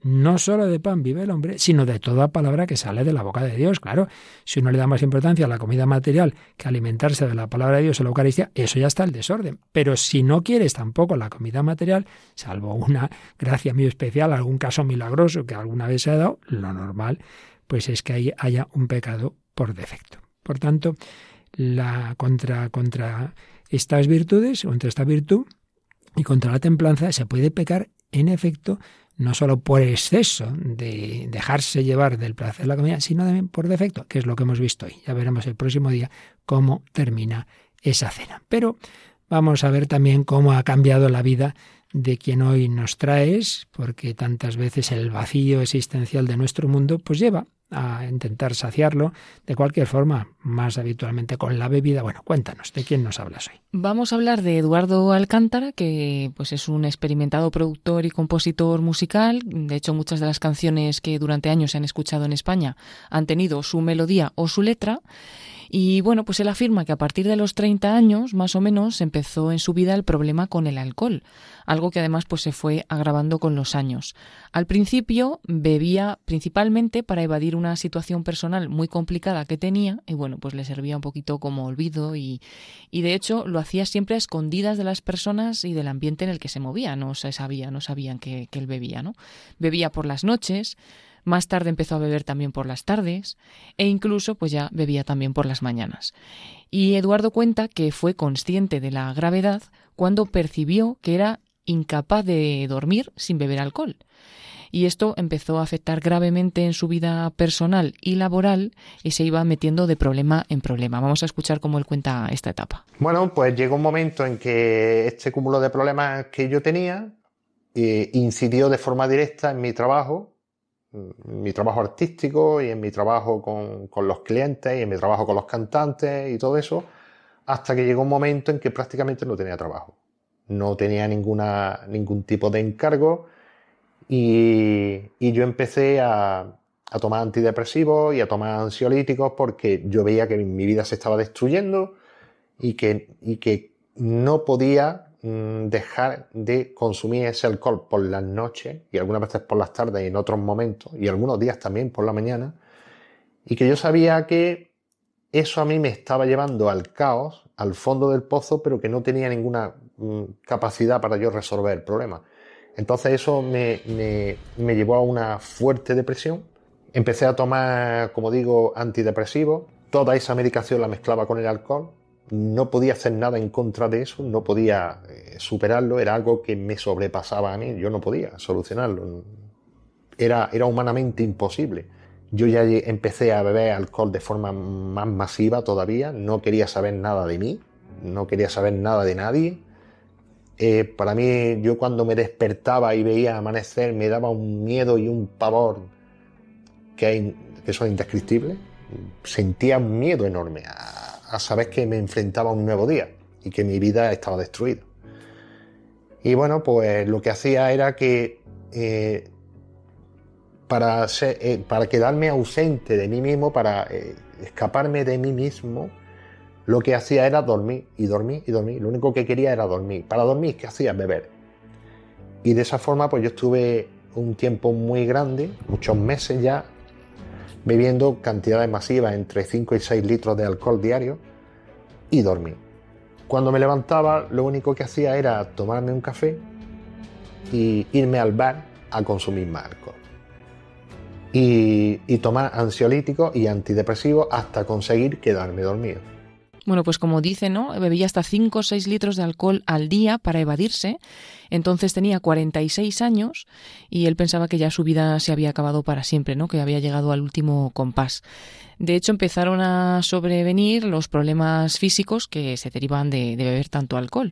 No solo de pan vive el hombre, sino de toda palabra que sale de la boca de Dios. Claro, si uno le da más importancia a la comida material que alimentarse de la palabra de Dios en la Eucaristía, eso ya está el desorden. Pero si no quieres tampoco la comida material, salvo una gracia muy especial, algún caso milagroso que alguna vez se ha dado, lo normal, pues es que ahí haya un pecado por defecto. Por tanto, la contra, contra estas virtudes, contra esta virtud y contra la templanza, se puede pecar, en efecto, no solo por exceso de dejarse llevar del placer de la comida, sino también por defecto, que es lo que hemos visto hoy. Ya veremos el próximo día cómo termina esa cena. Pero vamos a ver también cómo ha cambiado la vida de quien hoy nos traes, porque tantas veces el vacío existencial de nuestro mundo pues lleva a intentar saciarlo de cualquier forma, más habitualmente con la bebida. Bueno, cuéntanos, ¿de quién nos hablas hoy? Vamos a hablar de Eduardo Alcántara, que pues es un experimentado productor y compositor musical. De hecho, muchas de las canciones que durante años se han escuchado en España han tenido su melodía o su letra. Y bueno, pues él afirma que a partir de los 30 años, más o menos, empezó en su vida el problema con el alcohol, algo que además pues se fue agravando con los años. Al principio bebía principalmente para evadir una situación personal muy complicada que tenía y bueno, pues le servía un poquito como olvido y, y de hecho lo hacía siempre a escondidas de las personas y del ambiente en el que se movía, no se sabía, no sabían que, que él bebía, ¿no? Bebía por las noches, más tarde empezó a beber también por las tardes e incluso pues ya bebía también por las mañanas. Y Eduardo cuenta que fue consciente de la gravedad cuando percibió que era incapaz de dormir sin beber alcohol. Y esto empezó a afectar gravemente en su vida personal y laboral y se iba metiendo de problema en problema. Vamos a escuchar cómo él cuenta esta etapa. Bueno, pues llegó un momento en que este cúmulo de problemas que yo tenía eh, incidió de forma directa en mi trabajo mi trabajo artístico y en mi trabajo con, con, los clientes y en mi trabajo con los cantantes y todo eso, hasta que llegó un momento en que prácticamente no tenía trabajo. No tenía ninguna, ningún tipo de encargo y, y yo empecé a, a, tomar antidepresivos y a tomar ansiolíticos porque yo veía que mi vida se estaba destruyendo y que, y que no podía dejar de consumir ese alcohol por las noches y algunas veces por las tardes y en otros momentos y algunos días también por la mañana y que yo sabía que eso a mí me estaba llevando al caos, al fondo del pozo, pero que no tenía ninguna mm, capacidad para yo resolver el problema. Entonces eso me, me, llevó a una fuerte depresión. Empecé a tomar, como digo, antidepresivos. Toda esa medicación la mezclaba con el alcohol. No podía hacer nada en contra de eso, no podía eh, superarlo. Era algo que me sobrepasaba a mí. Yo no podía solucionarlo. Era, era humanamente imposible. Yo ya empecé a beber alcohol de forma más masiva todavía. No quería saber nada de mí. No quería saber nada de nadie eh, para mí, yo cuando me despertaba y veía amanecer, me daba un miedo y un pavor que, que son indescriptibles. Sentía un miedo enorme a, saber que me enfrentaba a un nuevo día y que mi vida estaba destruida. Y bueno, pues lo que hacía era que eh, para, eh, para quedarme ausente de mí mismo, para escaparme de mí mismo, lo que hacía era dormir y dormir y dormir. Lo único que quería era dormir. Para dormir, ¿qué hacía? Beber. Y de esa forma, pues yo estuve un tiempo muy grande, muchos meses ya, bebiendo cantidades masivas, entre 5 y 6 litros de alcohol diario, y dormir. Cuando me levantaba, lo único que hacía era tomarme un café y irme al bar a consumir más alcohol. Y, y tomar ansiolíticos y antidepresivos hasta conseguir quedarme dormido. Bueno, pues como dice, ¿no? Bebía hasta 5 o 6 litros de alcohol al día para evadirse. Entonces tenía 46 años y él pensaba que ya su vida se había acabado para siempre, ¿no? Que había llegado al último compás. De hecho, empezaron a sobrevenir los problemas físicos que se derivan de, beber tanto alcohol.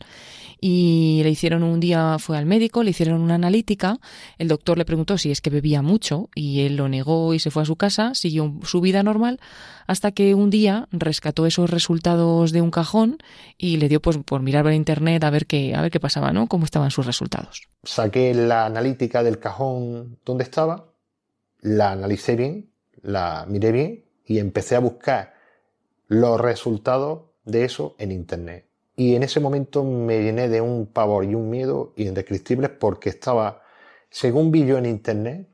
Y le hicieron un día, fue al médico, le hicieron una analítica. El doctor le preguntó si es que bebía mucho y él lo negó y se fue a su casa, siguió su vida normal, hasta que un día rescató esos resultados de un cajón y le dio pues por mirar por internet a ver qué, a ver qué pasaba, ¿no? Cómo estaban sus resultados. Saqué la analítica del cajón donde estaba, la analicé bien, la miré bien y empecé a buscar los resultados de eso en Internet. Y en ese momento me llené de un pavor y un miedo indescriptibles porque estaba, según vi yo en Internet,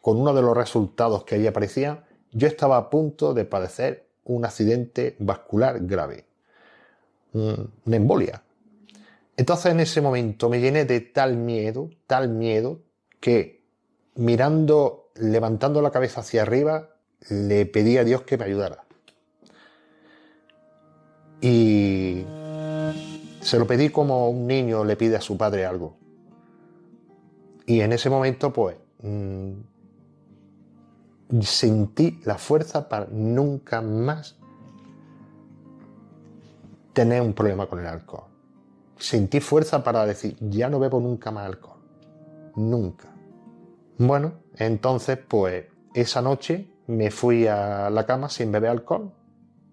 con uno de los resultados que ahí aparecía, yo estaba a punto de padecer un accidente vascular grave, una embolia. Entonces en ese momento me llené de tal miedo, tal miedo, que mirando, levantando la cabeza hacia arriba, le pedí a Dios que me ayudara. Y se lo pedí como un niño le pide a su padre algo. Y en ese momento, pues, mm, sentí la fuerza para nunca más tener un problema con el alcohol. Sentí fuerza para decir, ya no bebo nunca más alcohol. Nunca. Bueno, entonces, pues, esa noche me fui a la cama sin beber alcohol.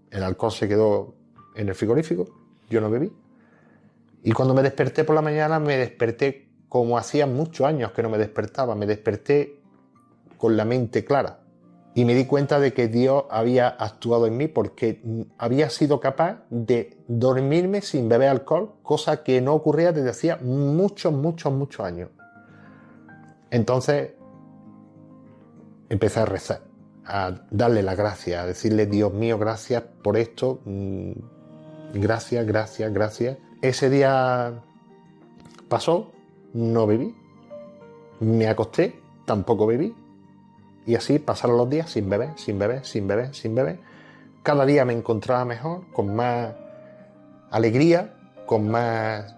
El alcohol se quedó en el frigorífico, yo no bebí. Y cuando me desperté por la mañana, me desperté como hacía muchos años que no me despertaba, me desperté con la mente clara. Y me di cuenta de que Dios había actuado en mí porque había sido capaz de dormirme sin beber alcohol, cosa que no ocurría desde hacía muchos, muchos, muchos años. Entonces empecé a rezar a darle la gracia, a decirle, Dios mío, gracias por esto, mm, gracias, gracias, gracias. Ese día pasó, no bebí, me acosté, tampoco bebí, y así pasaron los días sin beber, sin beber, sin beber, sin beber. Cada día me encontraba mejor, con más alegría, con más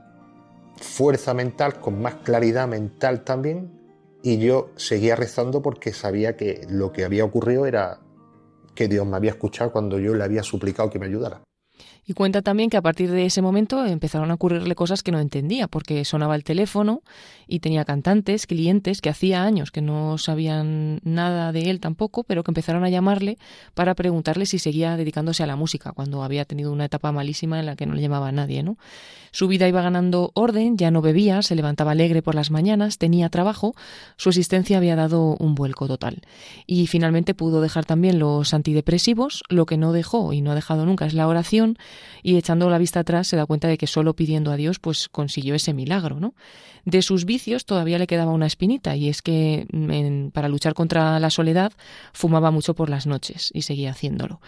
fuerza mental, con más claridad mental también, y yo seguía rezando porque sabía que lo que había ocurrido era que Dios me había escuchado cuando yo le había suplicado que me ayudara. Y cuenta también que a partir de ese momento empezaron a ocurrirle cosas que no entendía, porque sonaba el teléfono y tenía cantantes, clientes que hacía años que no sabían nada de él tampoco, pero que empezaron a llamarle para preguntarle si seguía dedicándose a la música, cuando había tenido una etapa malísima en la que no le llamaba a nadie, ¿no? Su vida iba ganando orden, ya no bebía, se levantaba alegre por las mañanas, tenía trabajo, su existencia había dado un vuelco total. Y finalmente pudo dejar también los antidepresivos, lo que no dejó y no ha dejado nunca es la oración, y echando la vista atrás se da cuenta de que solo pidiendo a Dios pues consiguió ese milagro, ¿no? De sus vicios todavía le quedaba una espinita y es que mm, para luchar contra la soledad fumaba mucho por las noches y seguía haciéndolo.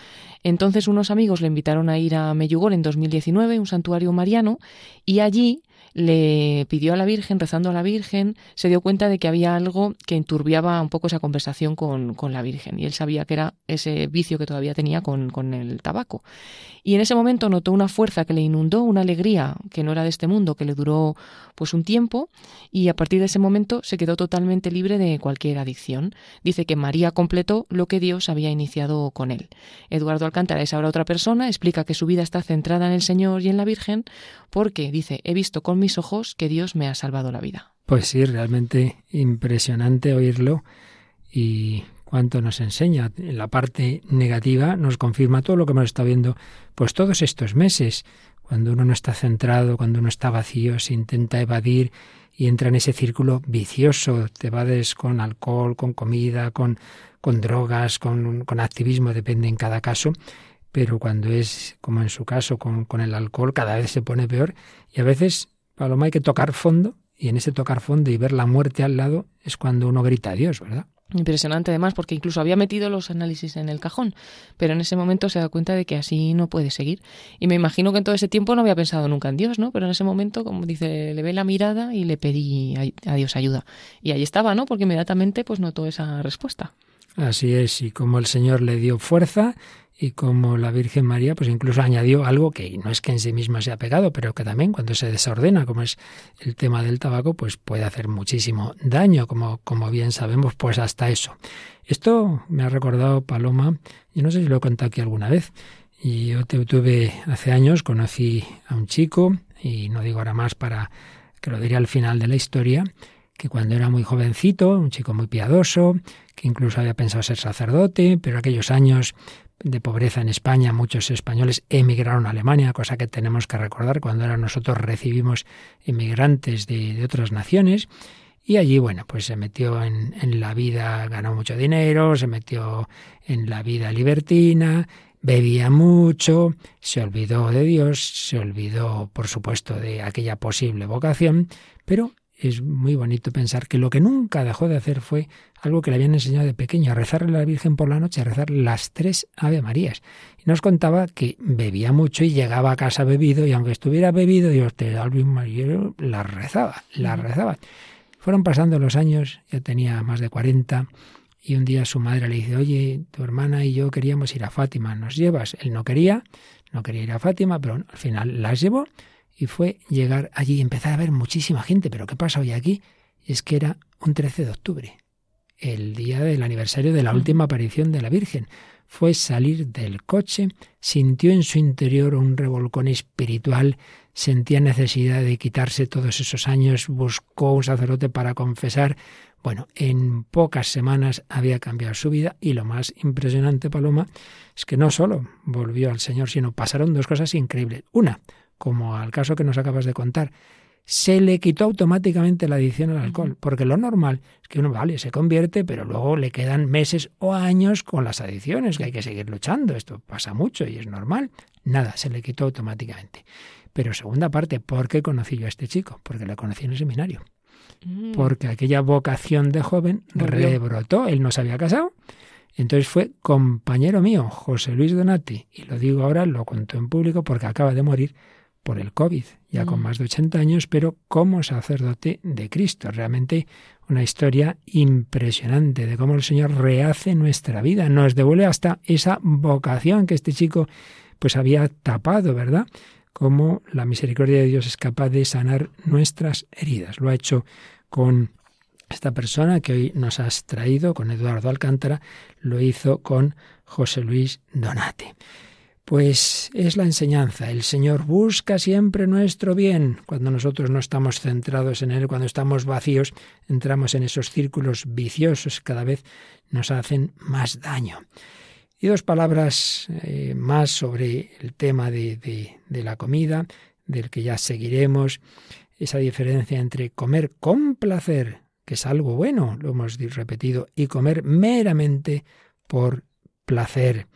Entonces unos amigos le invitaron a ir a Meyugol en 2019, un santuario mariano, y allí le pidió a la Virgen, rezando a la Virgen, se dio cuenta de que había algo que enturbiaba un poco esa conversación con, con la Virgen. Y él sabía que era ese vicio que todavía tenía con, con, el tabaco. Y en ese momento notó una fuerza que le inundó, una alegría que no era de este mundo, que le duró pues un tiempo, y a partir de ese momento se quedó totalmente libre de cualquier adicción. Dice que María completó lo que Dios había iniciado con él. Eduardo Alcántara es ahora otra persona, explica que su vida está centrada en el Señor y en la Virgen, porque, dice, he visto con mis ojos que Dios me ha salvado la vida. Pues sí, realmente impresionante oírlo y cuánto nos enseña. En la parte negativa nos confirma todo lo que hemos estado viendo pues todos estos meses. Cuando uno no está centrado, cuando uno está vacío, se intenta evadir y entra en ese círculo vicioso. Te evades con alcohol, con comida, con, con drogas, con, con activismo, depende en cada caso pero cuando es, como en su caso, con, con, el alcohol, cada vez se pone peor. Y a veces, Paloma, hay que tocar fondo, y en ese tocar fondo y ver la muerte al lado es cuando uno grita a Dios, ¿verdad? Impresionante además, porque incluso había metido los análisis en el cajón, pero en ese momento se da cuenta de que así no puede seguir. Y me imagino que en todo ese tiempo no había pensado nunca en Dios, ¿no? Pero en ese momento, como dice, le ve la mirada y le pedí a Dios ayuda. Y ahí estaba, ¿no? Porque inmediatamente pues notó esa respuesta. Así es, y como el Señor le dio fuerza y como la Virgen María pues incluso añadió algo que no es que en sí misma sea pegado, pero que también cuando se desordena, como es el tema del tabaco, pues puede hacer muchísimo daño, como, como bien sabemos, pues hasta eso. Esto me ha recordado Paloma, yo no sé si lo he contado aquí alguna vez, y yo te tuve hace años, conocí a un chico, y no digo ahora más para que lo diría al final de la historia, que cuando era muy jovencito, un chico muy piadoso, que incluso había pensado ser sacerdote, pero aquellos años de pobreza en España, muchos españoles emigraron a Alemania, cosa que tenemos que recordar cuando ahora nosotros recibimos inmigrantes de, otras naciones. Y allí, bueno, pues se metió en, en, la vida, ganó mucho dinero, se metió en la vida libertina, bebía mucho, se olvidó de Dios, se olvidó, por supuesto, de aquella posible vocación, pero es muy bonito pensar que lo que nunca dejó de hacer fue algo que le habían enseñado de pequeño, a rezarle a la Virgen por la noche, a rezar las tres Ave Marías. Y nos contaba que bebía mucho y llegaba a casa bebido, y aunque estuviera bebido, Dios te Ave María, la rezaba, la rezaba. Fueron pasando los años, ya tenía más de 40, y un día su madre le dice, oye, tu hermana y yo queríamos ir a Fátima, ¿nos llevas? Él no quería, no quería ir a Fátima, pero al final las llevó y fue llegar allí y empezar a ver muchísima gente. Pero ¿qué pasa hoy aquí? Es que era un 13 de octubre, el día del aniversario de la última aparición de la Virgen. Fue salir del coche, sintió en su interior un revolcón espiritual, sentía necesidad de quitarse todos esos años, buscó un sacerdote para confesar. Bueno, en pocas semanas había cambiado su vida y lo más impresionante, Paloma, es que no solo volvió al Señor, sino pasaron dos cosas increíbles. Una, como al caso que nos acabas de contar, se le quitó automáticamente la adicción al alcohol, porque lo normal es que uno, vale, se convierte, pero luego le quedan meses o años con las adicciones, que hay que seguir luchando, esto pasa mucho y es normal. Nada, se le quitó automáticamente. Pero segunda parte, ¿por qué conocí yo a este chico? Porque lo conocí en el seminario. Mm. Porque aquella vocación de joven rebrotó, él no se había casado, entonces fue compañero mío, José Luis Donati, y lo digo ahora, lo contó en público porque acaba de morir por el COVID, ya con mm. más de 80 años, pero como sacerdote de Cristo. Realmente una historia impresionante de cómo el Señor rehace nuestra vida, nos devuelve hasta esa vocación que este chico pues había tapado, ¿verdad? Cómo la misericordia de Dios es capaz de sanar nuestras heridas. Lo ha hecho con esta persona que hoy nos has traído, con Eduardo Alcántara, lo hizo con José Luis Donate. Pues es la enseñanza. El Señor busca siempre nuestro bien. Cuando nosotros no estamos centrados en Él, cuando estamos vacíos, entramos en esos círculos viciosos que cada vez nos hacen más daño. Y dos palabras eh, más sobre el tema de, de la comida, del que ya seguiremos, esa diferencia entre comer con placer, que es algo bueno, lo hemos repetido, y comer meramente por placer.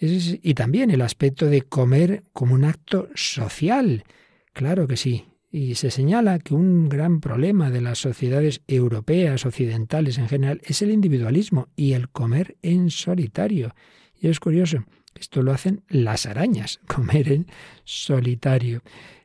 Y también el aspecto de comer como un acto social. Claro que sí. Y se señala que un gran problema de las sociedades europeas, occidentales en general, es el individualismo y el comer en solitario. Y es curioso, esto lo hacen las arañas, comer en solitario.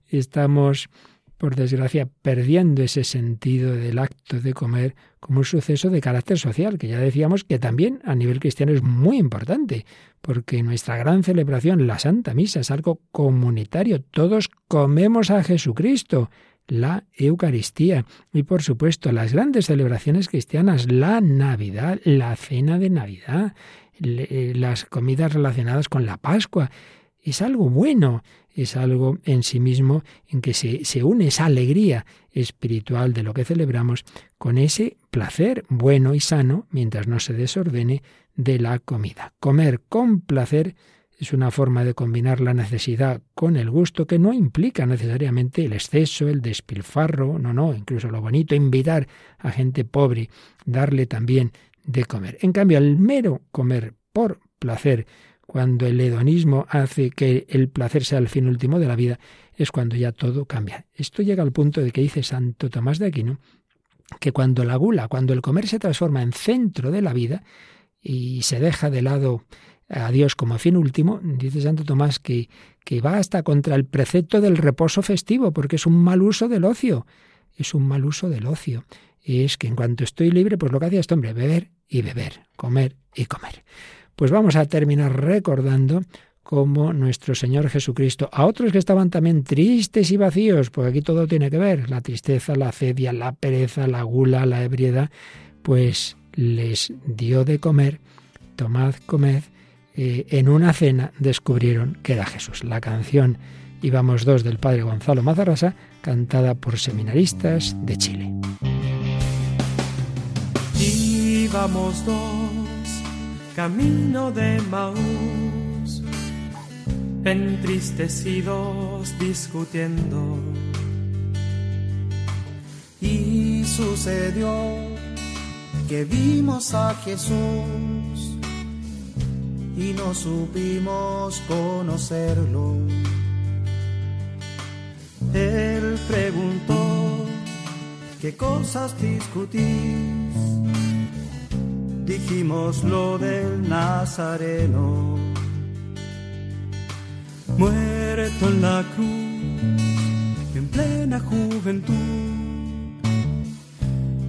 Estamos por desgracia, perdiendo ese sentido del acto de comer como un suceso de carácter social, que ya decíamos que también a nivel cristiano es muy importante, porque nuestra gran celebración, la Santa Misa, es algo comunitario. Todos comemos a Jesucristo, la Eucaristía y por supuesto las grandes celebraciones cristianas, la Navidad, la cena de Navidad, eh, las comidas relacionadas con la Pascua. Es algo bueno, es algo en sí mismo en que se, se, une esa alegría espiritual de lo que celebramos con ese placer bueno y sano, mientras no se desordene, de la comida. Comer con placer es una forma de combinar la necesidad con el gusto que no implica necesariamente el exceso, el despilfarro, no, no, incluso lo bonito, invitar a gente pobre, darle también de comer. En cambio, el mero comer por placer, cuando el hedonismo hace que el placer sea el fin último de la vida, es cuando ya todo cambia. Esto llega al punto de que dice Santo Tomás de Aquino que cuando la gula, cuando el comer se transforma en centro de la vida y se deja de lado a Dios como fin último, dice Santo Tomás que, que va hasta contra el precepto del reposo festivo, porque es un mal uso del ocio, es un mal uso del ocio. Es que en cuanto estoy libre, pues lo que hacía este hombre, beber y beber, comer y comer. Pues vamos a terminar recordando cómo nuestro Señor Jesucristo, a otros que estaban también tristes y vacíos, pues aquí todo tiene que ver, la tristeza, la cedia, la pereza, la gula, la ebriedad, pues les dio de comer, tomad, comed, eh, en una cena descubrieron que era Jesús. La canción Íbamos dos del padre Gonzalo Mazarrasa, cantada por seminaristas de Chile. Íbamos dos camino de Maús, entristecidos discutiendo. Y sucedió que vimos a Jesús y no supimos conocerlo. Él preguntó, ¿qué cosas discutís? Dijimos lo del Nazareno, muerto en la cruz, en plena juventud,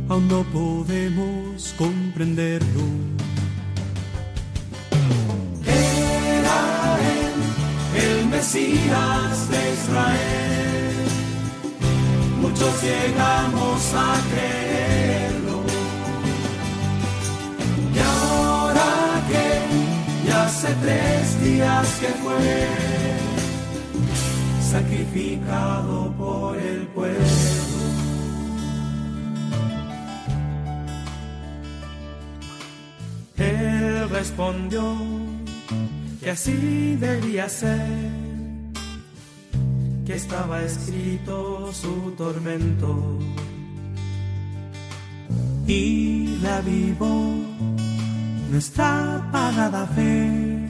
aún no podemos comprenderlo. Era él, el Mesías de Israel, muchos llegamos a creer hace tres días que fue sacrificado por el pueblo. Él respondió que así debía ser, que estaba escrito su tormento y la vivó nuestra apagada fe,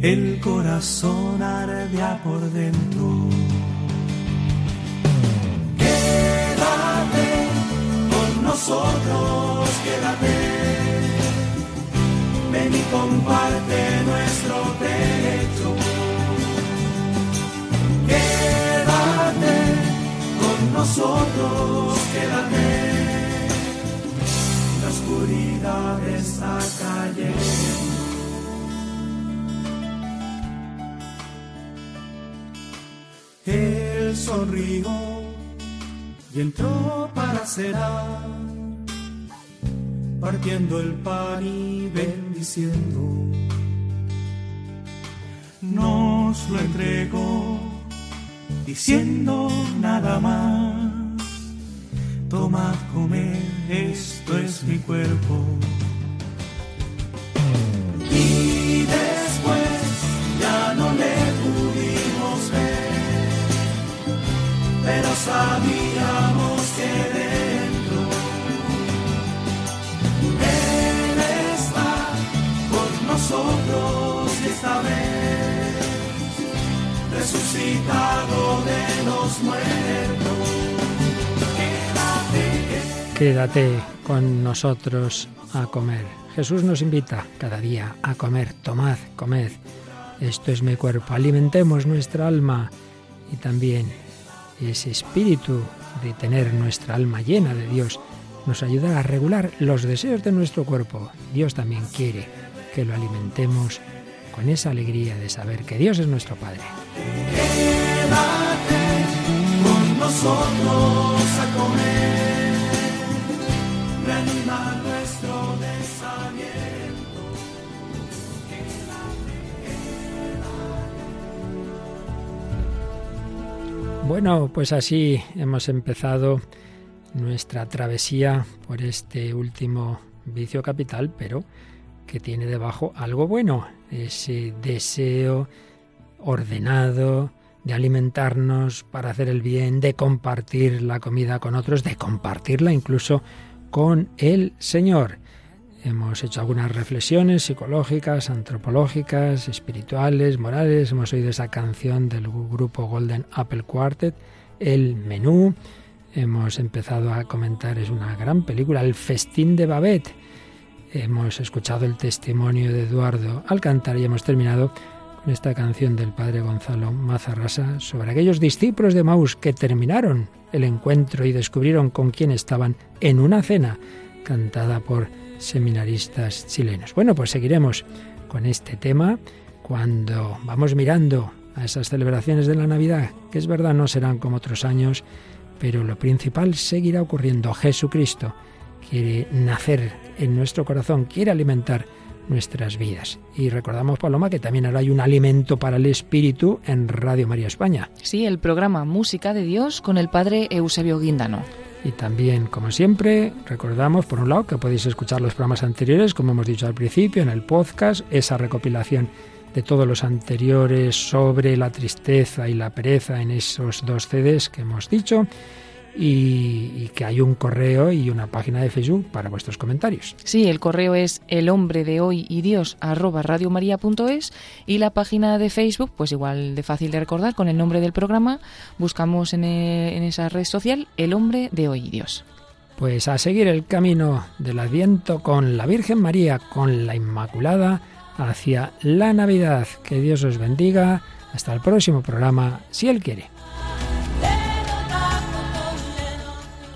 el corazón ardea por dentro. Quédate con nosotros, quédate, ven y comparte nuestro derecho. Quédate con nosotros, quédate oscuridad está cayendo. Él sonrió y entró para cenar, partiendo el pan y bendiciendo. Nos lo entregó diciendo nada más Tomad, comed, esto es mi cuerpo. Y después ya no le pudimos ver, pero sabíamos que dentro Él está con nosotros esta vez, resucitado de los muertos. Quédate con nosotros a comer. Jesús nos invita cada día a comer. Tomad, comed. Esto es mi cuerpo. Alimentemos nuestra alma y también ese espíritu de tener nuestra alma llena de Dios nos ayudará a regular los deseos de nuestro cuerpo. Dios también quiere que lo alimentemos con esa alegría de saber que Dios es nuestro Padre. Quédate con nosotros a comer, reanima nuestro desaliento. Bueno, pues así hemos empezado nuestra travesía por este último vicio capital, pero que tiene debajo algo bueno, ese deseo ordenado de alimentarnos para hacer el bien, de compartir la comida con otros, de compartirla incluso con el Señor. Hemos hecho algunas reflexiones psicológicas, antropológicas, espirituales, morales. Hemos oído esa canción del grupo Golden Apple Quartet, El Menú. Hemos empezado a comentar, es una gran película, El Festín de Babette. Hemos escuchado el testimonio de Eduardo al cantar y hemos terminado esta canción del padre Gonzalo Mazarrasa sobre aquellos discípulos de Maus que terminaron el encuentro y descubrieron con quién estaban en una cena cantada por seminaristas chilenos. Bueno, pues seguiremos con este tema cuando vamos mirando a esas celebraciones de la Navidad, que es verdad no serán como otros años, pero lo principal seguirá ocurriendo. Jesucristo quiere nacer en nuestro corazón, quiere alimentar nuestras vidas. Y recordamos, Paloma, que también ahora hay un alimento para el espíritu en Radio María España. Sí, el programa Música de Dios con el padre Eusebio Guindano. Y también, como siempre, recordamos, por un lado, que podéis escuchar los programas anteriores, como hemos dicho al principio, en el podcast, esa recopilación de todos los anteriores sobre la tristeza y la pereza en esos dos CDs que hemos dicho y, y, que hay un correo y una página de Facebook para vuestros comentarios. Sí, el correo es el hombre de hoy y Dios arroba radiomaria.es y la página de Facebook, pues igual de fácil de recordar, con el nombre del programa, buscamos en, e, en esa red social el hombre de hoy y Dios. Pues a seguir el camino del Adviento con la Virgen María, con la Inmaculada, hacia la Navidad. Que Dios os bendiga. Hasta el próximo programa, si Él quiere.